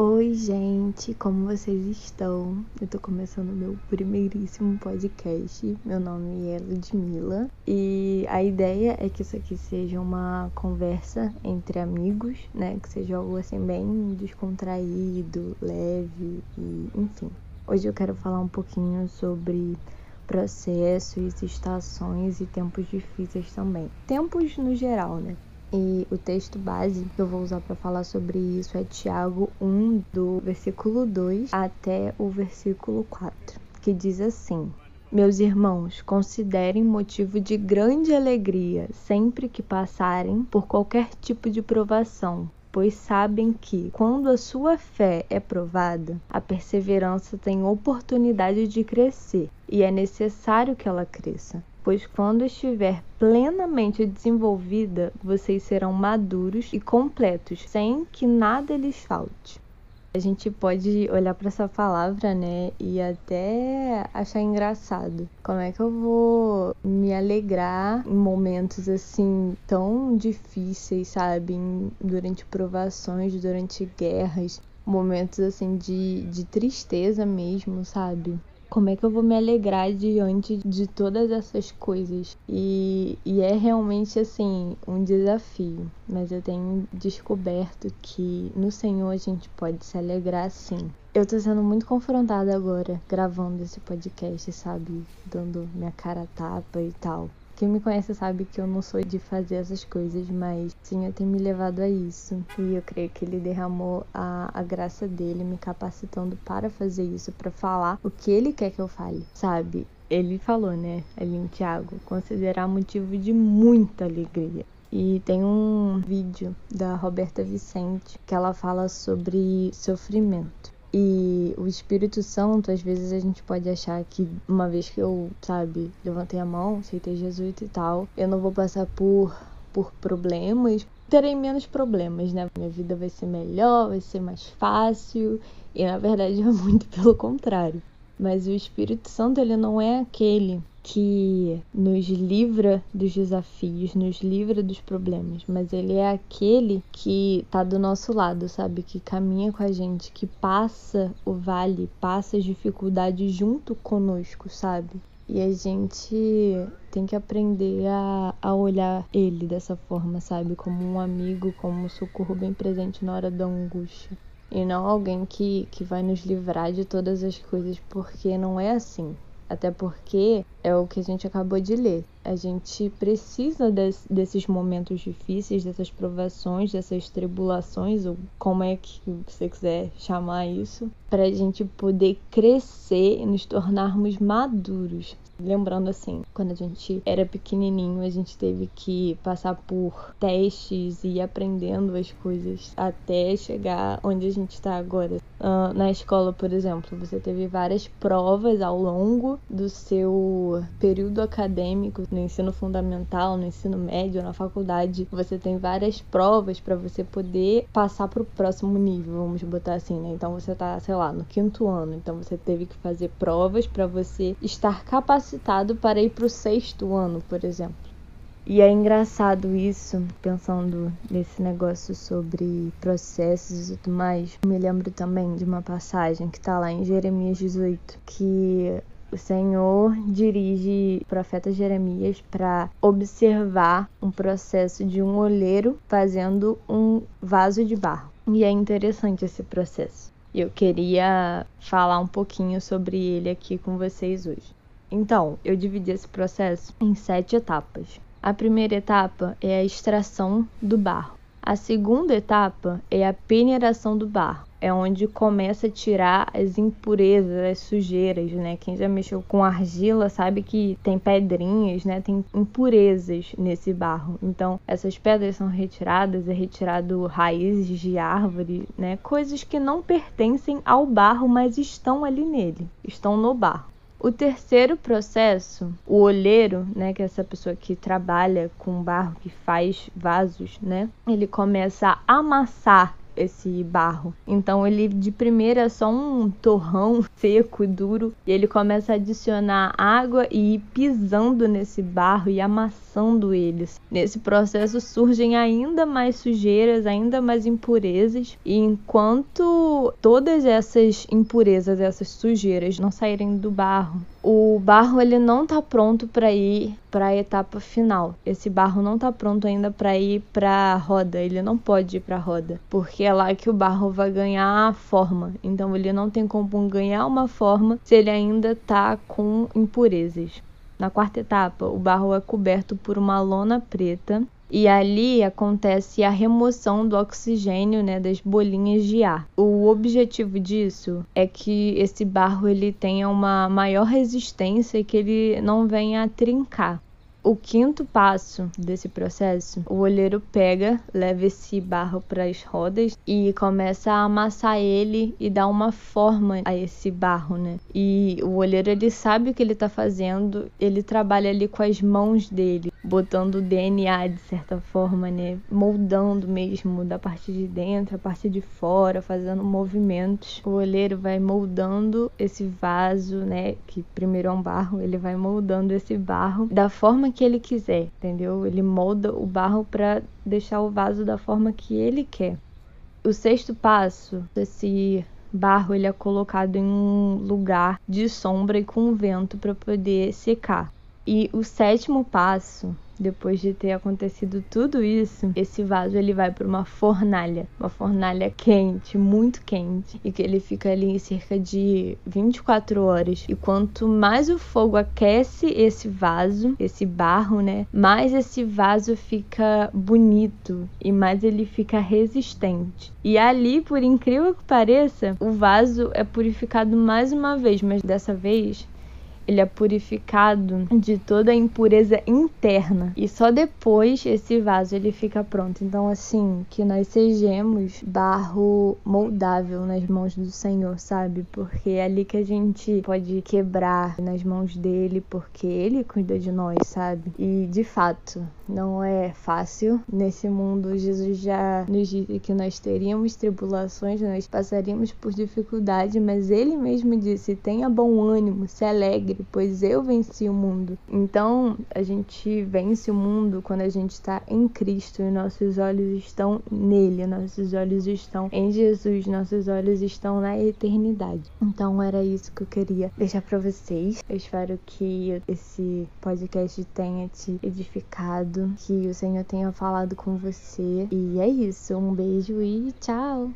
Oi, gente, como vocês estão? Eu tô começando meu primeiríssimo podcast. Meu nome é Ludmilla e a ideia é que isso aqui seja uma conversa entre amigos, né? Que seja algo assim bem descontraído, leve e enfim. Hoje eu quero falar um pouquinho sobre processos, estações e tempos difíceis também. Tempos no geral, né? E o texto base que eu vou usar para falar sobre isso é Tiago 1, do versículo 2 até o versículo 4, que diz assim: Meus irmãos, considerem motivo de grande alegria sempre que passarem por qualquer tipo de provação, pois sabem que, quando a sua fé é provada, a perseverança tem oportunidade de crescer e é necessário que ela cresça pois quando estiver plenamente desenvolvida, vocês serão maduros e completos, sem que nada lhes falte. A gente pode olhar para essa palavra, né, e até achar engraçado. Como é que eu vou me alegrar em momentos assim tão difíceis, sabe? Durante provações, durante guerras, momentos assim de, de tristeza mesmo, sabe? Como é que eu vou me alegrar diante de todas essas coisas? E, e é realmente assim um desafio, mas eu tenho descoberto que no Senhor a gente pode se alegrar sim. Eu tô sendo muito confrontada agora gravando esse podcast, sabe? Dando minha cara a tapa e tal. Quem me conhece sabe que eu não sou de fazer essas coisas, mas o Senhor tem me levado a isso. E eu creio que Ele derramou a, a graça dele, me capacitando para fazer isso, para falar o que Ele quer que eu fale, sabe? Ele falou, né, ali em Tiago, considerar motivo de muita alegria. E tem um vídeo da Roberta Vicente que ela fala sobre sofrimento. E o Espírito Santo, às vezes a gente pode achar que uma vez que eu, sabe, levantei a mão, aceitei Jesus e tal, eu não vou passar por por problemas, terei menos problemas, né? Minha vida vai ser melhor, vai ser mais fácil, e na verdade é muito pelo contrário. Mas o Espírito Santo, ele não é aquele que nos livra dos desafios, nos livra dos problemas, mas ele é aquele que tá do nosso lado, sabe? Que caminha com a gente, que passa o vale, passa as dificuldades junto conosco, sabe? E a gente tem que aprender a, a olhar ele dessa forma, sabe? Como um amigo, como um socorro bem presente na hora da angústia. E não alguém que, que vai nos livrar de todas as coisas, porque não é assim. Até porque é o que a gente acabou de ler. A gente precisa des, desses momentos difíceis, dessas provações, dessas tribulações, ou como é que você quiser chamar isso, para a gente poder crescer e nos tornarmos maduros. Lembrando assim, quando a gente era pequenininho, a gente teve que passar por testes e ir aprendendo as coisas até chegar onde a gente está agora. Uh, na escola, por exemplo, você teve várias provas ao longo do seu período acadêmico, no ensino fundamental, no ensino médio, na faculdade. Você tem várias provas para você poder passar para o próximo nível, vamos botar assim, né? Então você tá, sei lá, no quinto ano, então você teve que fazer provas para você estar capacitado para ir para o sexto ano, por exemplo. E é engraçado isso, pensando nesse negócio sobre processos e tudo mais. Me lembro também de uma passagem que tá lá em Jeremias 18, que o Senhor dirige o profeta Jeremias para observar um processo de um olheiro fazendo um vaso de barro. E é interessante esse processo. Eu queria falar um pouquinho sobre ele aqui com vocês hoje. Então, eu dividi esse processo em sete etapas. A primeira etapa é a extração do barro. A segunda etapa é a peneiração do barro. É onde começa a tirar as impurezas, as sujeiras, né? Quem já mexeu com argila sabe que tem pedrinhas, né? Tem impurezas nesse barro. Então, essas pedras são retiradas, é retirado raízes de árvore, né? Coisas que não pertencem ao barro, mas estão ali nele, estão no barro. O terceiro processo, o olheiro, né, que é essa pessoa que trabalha com barro, que faz vasos, né, ele começa a amassar esse barro. Então ele de primeira é só um torrão seco e duro e ele começa a adicionar água e ir pisando nesse barro e amassando eles. Nesse processo surgem ainda mais sujeiras, ainda mais impurezas e enquanto todas essas impurezas, essas sujeiras não saírem do barro, o barro ele não está pronto para ir para a etapa final. Esse barro não está pronto ainda para ir para roda, ele não pode ir para roda, porque é lá que o barro vai ganhar forma. Então ele não tem como ganhar uma forma se ele ainda está com impurezas. Na quarta etapa, o barro é coberto por uma lona preta e ali acontece a remoção do oxigênio, né, das bolinhas de ar. O objetivo disso é que esse barro ele tenha uma maior resistência e que ele não venha a trincar. O quinto passo desse processo, o olheiro pega, leva esse barro para as rodas e começa a amassar ele e dar uma forma a esse barro, né? E o olheiro ele sabe o que ele está fazendo, ele trabalha ali com as mãos dele, botando o DNA de certa forma, né? Moldando mesmo da parte de dentro, a parte de fora, fazendo movimentos. O olheiro vai moldando esse vaso, né? Que primeiro é um barro, ele vai moldando esse barro da forma forma que ele quiser, entendeu? Ele molda o barro para deixar o vaso da forma que ele quer. O sexto passo, esse barro ele é colocado em um lugar de sombra e com vento para poder secar. E o sétimo passo depois de ter acontecido tudo isso, esse vaso ele vai para uma fornalha, uma fornalha quente, muito quente, e que ele fica ali em cerca de 24 horas. E quanto mais o fogo aquece esse vaso, esse barro, né, mais esse vaso fica bonito e mais ele fica resistente. E ali, por incrível que pareça, o vaso é purificado mais uma vez, mas dessa vez ele é purificado de toda a impureza interna e só depois esse vaso ele fica pronto. Então assim, que nós sejamos barro moldável nas mãos do Senhor, sabe? Porque é ali que a gente pode quebrar nas mãos dele, porque ele cuida de nós, sabe? E de fato, não é fácil. Nesse mundo, Jesus já nos disse que nós teríamos tribulações, nós passaríamos por dificuldade, mas ele mesmo disse: tenha bom ânimo, se alegre pois eu venci o mundo. Então, a gente vence o mundo quando a gente está em Cristo e nossos olhos estão nele, nossos olhos estão em Jesus, nossos olhos estão na eternidade. Então, era isso que eu queria deixar para vocês. Eu espero que esse podcast tenha te edificado, que o Senhor tenha falado com você. E é isso. Um beijo e tchau!